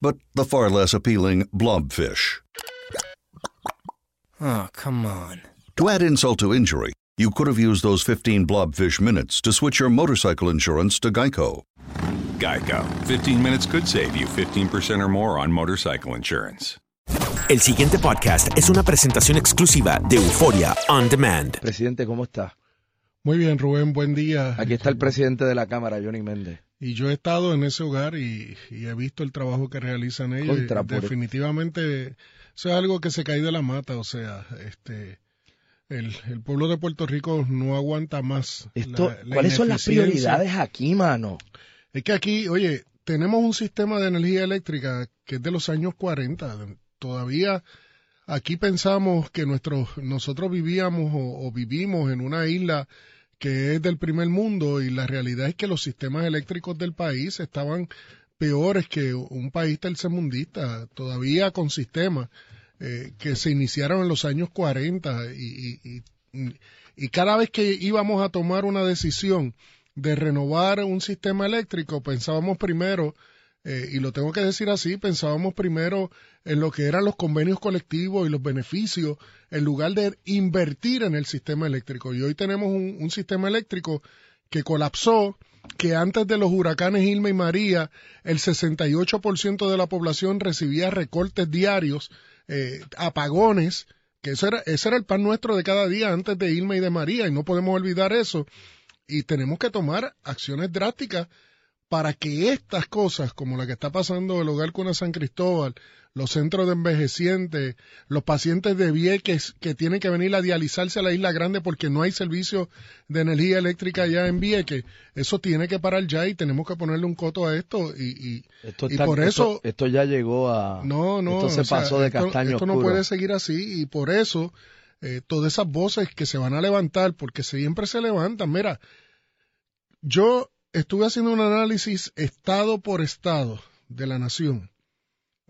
but the far less appealing blobfish. Oh, come on. To add insult to injury, you could have used those 15 blobfish minutes to switch your motorcycle insurance to Geico. Geico. 15 minutes could save you 15% or more on motorcycle insurance. El siguiente podcast es una presentación exclusiva de Euforia On Demand. Presidente, ¿cómo está? Muy bien, Rubén, buen día. Aquí está el presidente de la Cámara, Johnny Méndez. Y yo he estado en ese hogar y, y he visto el trabajo que realizan ellos. Contra, Definitivamente, eso es algo que se cae de la mata. O sea, este, el, el pueblo de Puerto Rico no aguanta más. Esto, la- la ¿Cuáles son las prioridades aquí, mano? Es que aquí, oye, tenemos un sistema de energía eléctrica que es de los años 40. Todavía aquí pensamos que nuestros, nosotros vivíamos o, o vivimos en una isla que es del primer mundo y la realidad es que los sistemas eléctricos del país estaban peores que un país tercermundista, todavía con sistemas eh, que se iniciaron en los años 40 y, y- y- y cada vez que íbamos a tomar una decisión de renovar un sistema eléctrico, pensábamos primero, eh, y lo tengo que decir así, pensábamos primero en lo que eran los convenios colectivos y los beneficios, en lugar de invertir en el sistema eléctrico. Y hoy tenemos un, sistema eléctrico que colapsó, que antes de los huracanes Irma y María, el 68% de la población recibía recortes diarios, eh, apagones, que eso era, ese era el pan nuestro de cada día antes de Irma y de María, y no podemos olvidar eso. Y tenemos que tomar acciones drásticas para que estas cosas, como la que está pasando el Hogar Cuna San Cristóbal, los centros de envejecientes, los pacientes de Vieques que tienen que venir a dializarse a la Isla Grande porque no hay servicio de energía eléctrica allá en Vieques, eso tiene que parar ya y tenemos que ponerle un coto a esto y, y, Esto, y por eso... Esto, ya llegó a... No, no. Esto se sea, pasó de esto- castaño Esto no oscuro. puede seguir así y por eso eh, todas esas voces que se van a levantar, porque siempre se levantan. Mira, yo estuve haciendo un análisis estado por estado de la nación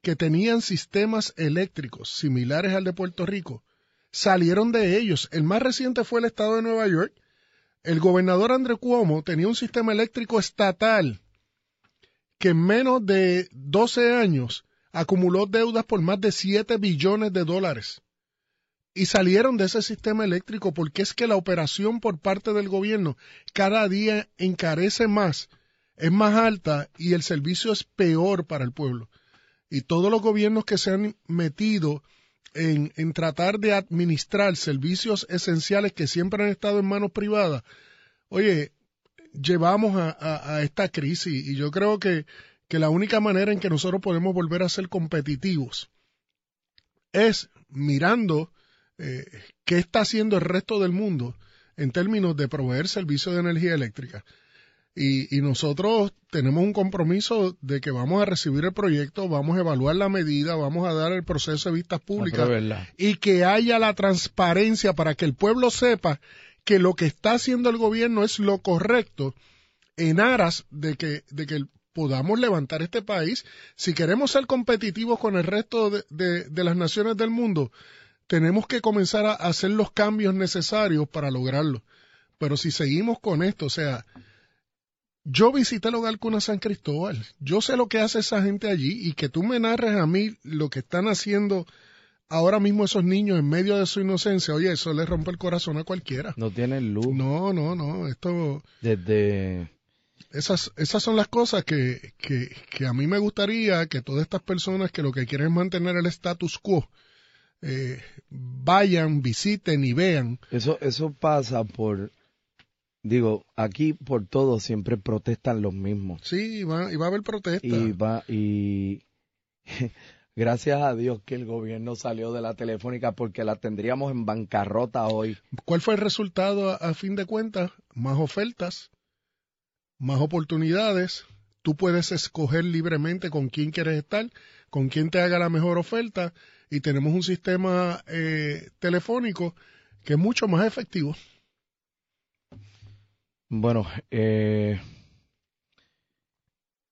que tenían sistemas eléctricos similares al de Puerto Rico. Salieron de ellos. El más reciente fue el estado de Nueva York. El gobernador André Cuomo tenía un sistema eléctrico estatal que en menos de 12 años acumuló deudas por más de 7 billones de dólares. Y salieron de ese sistema eléctrico porque es que la operación por parte del gobierno cada día encarece más, es más alta y el servicio es peor para el pueblo. Y todos los gobiernos que se han metido en, en tratar de administrar servicios esenciales que siempre han estado en manos privadas, oye, llevamos a, a- esta crisis y yo creo que, que la única manera en que nosotros podemos volver a ser competitivos es mirando eh, qué está haciendo el resto del mundo en términos de proveer servicios de energía eléctrica. Y, y, nosotros tenemos un compromiso de que vamos a recibir el proyecto, vamos a evaluar la medida, vamos a dar el proceso de vistas públicas y que haya la transparencia para que el pueblo sepa que lo que está haciendo el gobierno es lo correcto en aras de que, de que podamos levantar este país. Si queremos ser competitivos con el resto de, de, de las naciones del mundo, tenemos que comenzar a hacer los cambios necesarios para lograrlo. Pero si seguimos con esto, o sea, yo visité el hogar Cuna San Cristóbal, yo sé lo que hace esa gente allí y que tú me narres a mí lo que están haciendo ahora mismo esos niños en medio de su inocencia, oye, eso le rompe el corazón a cualquiera. No tienen luz. No, no, no, esto... Desde... Esas, esas son las cosas que, que, que a mí me gustaría que todas estas personas que lo que quieren es mantener el status quo, eh, vayan, visiten y vean. Eso, eso pasa por, digo, aquí por todo siempre protestan los mismos. Sí, y va, y va a haber protesta. Y va, y gracias a Dios que el gobierno salió de la telefónica porque la tendríamos en bancarrota hoy. ¿Cuál fue el resultado a, a fin de cuentas? Más ofertas, más oportunidades. Tú puedes escoger libremente con quién quieres estar, con quién te haga la mejor oferta y tenemos un sistema eh, telefónico que es mucho más efectivo. Bueno, eh,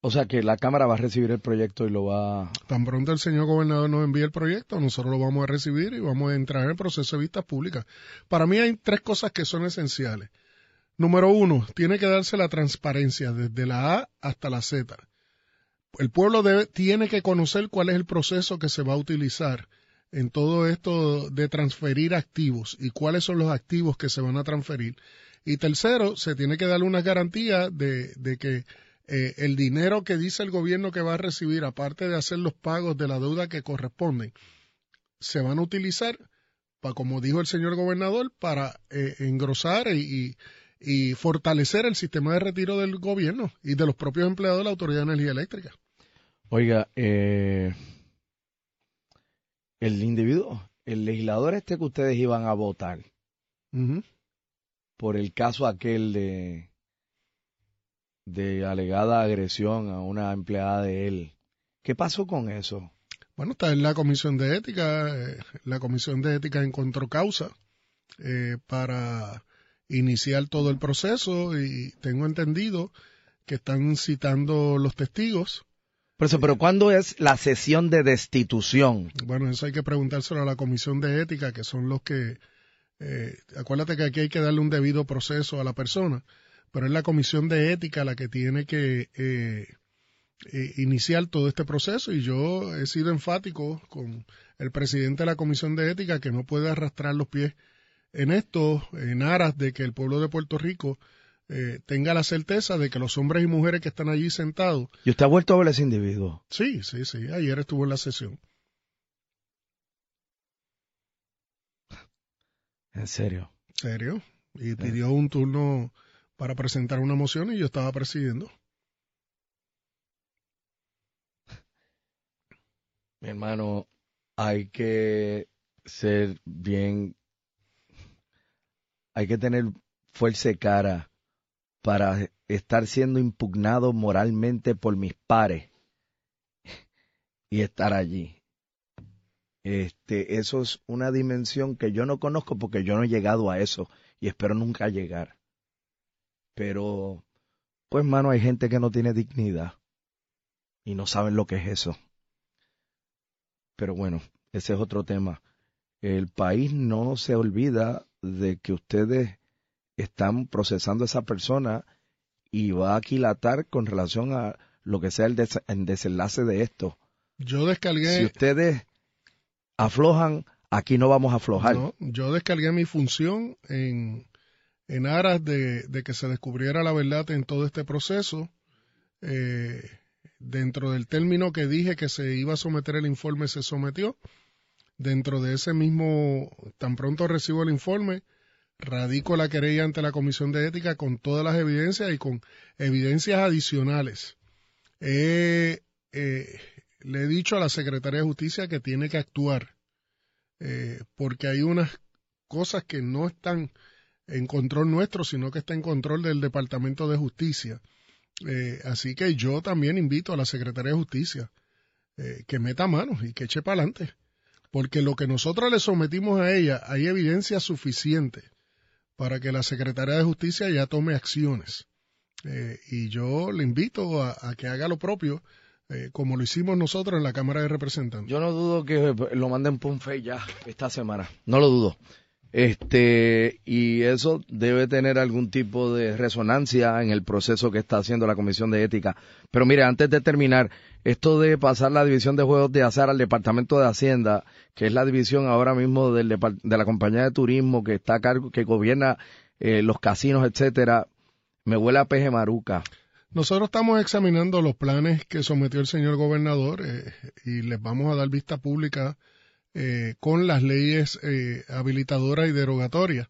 o sea que la Cámara va a recibir el proyecto y lo va... Tan pronto el señor gobernador nos envíe el proyecto, nosotros lo vamos a recibir y vamos a entrar en el proceso de vistas públicas. Para mí hay tres cosas que son esenciales. Número uno, tiene que darse la transparencia desde la A hasta la Z. El pueblo debe, tiene que conocer cuál es el proceso que se va a utilizar en todo esto de transferir activos y cuáles son los activos que se van a transferir. Y tercero, se tiene que darle una garantía de, que eh, el dinero que dice el gobierno que va a recibir, aparte de hacer los pagos de la deuda que corresponden, se van a utilizar, para, como dijo el señor gobernador, para eh, engrosar y, y, y fortalecer el sistema de retiro del gobierno y de los propios empleados de la Autoridad de Energía Eléctrica. Oiga, eh, el individuo, el legislador este que ustedes iban a votar por el caso aquel de, de alegada agresión a una empleada de él, ¿qué pasó con eso? Bueno, está en la comisión de ética. eh, la comisión de ética encontró causa eh, para iniciar todo el proceso y tengo entendido que están citando los testigos. Por eso, pero ¿cuándo es la sesión de destitución? Bueno, eso hay que preguntárselo a la comisión de ética, que son los que... eh, acuérdate que aquí hay que darle un debido proceso a la persona, pero es la comisión de ética la que tiene que eh, eh, iniciar todo este proceso y yo he sido enfático con el presidente de la comisión de ética que no puede arrastrar los pies en esto en aras de que el pueblo de Puerto Rico eh, tenga la certeza de que los hombres y mujeres que están allí sentados ¿Y usted ha vuelto a ver a ese individuo? Sí, sí, sí. Ayer estuvo en la sesión. En serio. ¿Serio? Y pidió un turno para presentar una moción y yo estaba presidiendo. Mi hermano, hay que ser bien, hay que tener fuerza de cara para estar siendo impugnado moralmente por mis pares y estar allí. Este, eso es una dimensión que yo no conozco porque yo no he llegado a eso y espero nunca llegar. Pero, pues, mano, hay gente que no tiene dignidad y no saben lo que es eso. Pero bueno, ese es otro tema. El país no se olvida de que ustedes están procesando a esa persona y va a aquilatar con relación a lo que sea el, des el desenlace de esto. Yo descargué. Si ustedes aflojan, aquí no vamos a aflojar. No, yo descargué mi función en, en aras de, de, que se descubriera la verdad en todo este proceso. Eh, dentro del término que dije que se iba a someter el informe, se sometió. Dentro de ese mismo, tan pronto recibo el informe, radico la querella ante la Comisión de Ética con todas las evidencias y con evidencias adicionales. eh, le he dicho a la Secretaría de Justicia que tiene que actuar, eh, porque hay unas cosas que no están en control nuestro, sino que está en control del Departamento de Justicia. Eh, así que yo también invito a la Secretaría de Justicia eh, que meta manos y que eche para adelante, porque lo que nosotros le sometimos a ella, hay evidencia suficiente para que la Secretaría de Justicia ya tome acciones. Eh, y yo le invito a, que haga lo propio, como lo hicimos nosotros en la Cámara de Representantes. Yo no dudo que lo manden por un fe ya esta semana, no lo dudo. Este, y eso debe tener algún tipo de resonancia en el proceso que está haciendo la Comisión de Ética. Pero mire, antes de terminar, esto de pasar la división de juegos de azar al Departamento de Hacienda, que es la división ahora mismo del, de la compañía de turismo que está a cargo, que gobierna eh, los casinos, etcétera, me huele a peje maruca. Nosotros estamos examinando los planes que sometió el señor gobernador eh, y les vamos a dar vista pública eh, con las leyes eh, habilitadoras y derogatorias.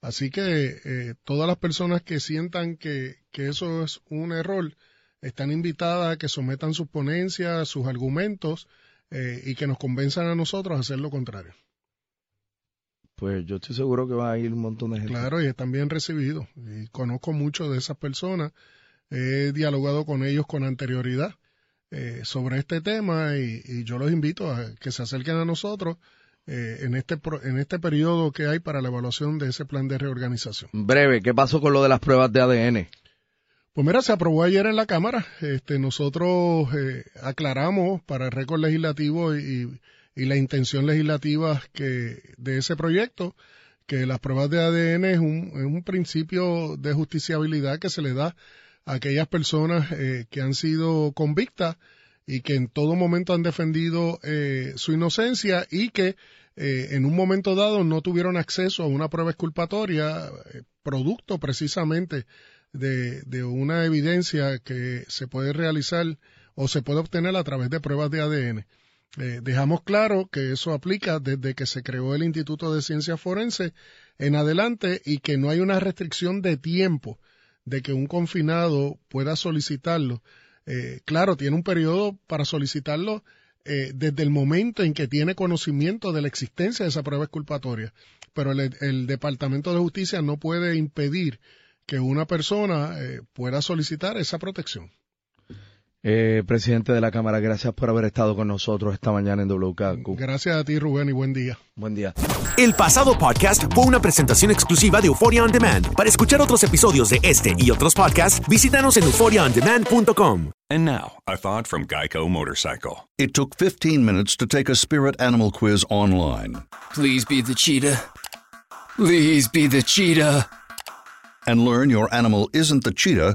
Así que eh, todas las personas que sientan que, eso es un error están invitadas a que sometan sus ponencias, sus argumentos y que nos convenzan a nosotros a hacer lo contrario. Pues yo estoy seguro que va a ir un montón de gente. Claro, y están bien recibidos. Y conozco mucho de esas personas. He dialogado con ellos con anterioridad eh, sobre este tema y, yo los invito a que se acerquen a nosotros eh, en, este, en este periodo que hay para la evaluación de ese plan de reorganización. Breve, ¿qué pasó con lo de las pruebas de ADN? Pues mira, se aprobó ayer en la Cámara. Este, nosotros eh, aclaramos para el récord legislativo y, y la intención legislativa que, de ese proyecto que las pruebas de ADN es un, es un principio de justiciabilidad que se le da aquellas personas eh, que han sido convictas y que en todo momento han defendido eh, su inocencia y que eh, en un momento dado no tuvieron acceso a una prueba exculpatoria, producto precisamente de, de, una evidencia que se puede realizar o se puede obtener a través de pruebas de ADN. dejamos claro que eso aplica desde que se creó el Instituto de Ciencias Forenses en adelante y que no hay una restricción de tiempo de que un confinado pueda solicitarlo. Eh, claro, tiene un periodo para solicitarlo eh, desde el momento en que tiene conocimiento de la existencia de esa prueba exculpatoria, pero el, Departamento de Justicia no puede impedir que una persona eh, pueda solicitar esa protección. Eh, presidente de la Cámara, gracias por haber estado con nosotros esta mañana en WKQ. Gracias a ti, Rubén, y buen día. Buen día. El pasado podcast fue una presentación exclusiva de Euphoria On Demand. Para escuchar otros episodios de este y otros podcasts, visítanos en euphoriaondemand.com. And now, a thought from Geico Motorcycle. It took 15 minutes to take a spirit animal quiz online. Please be the cheetah. Please be the cheetah. And learn your animal isn't the cheetah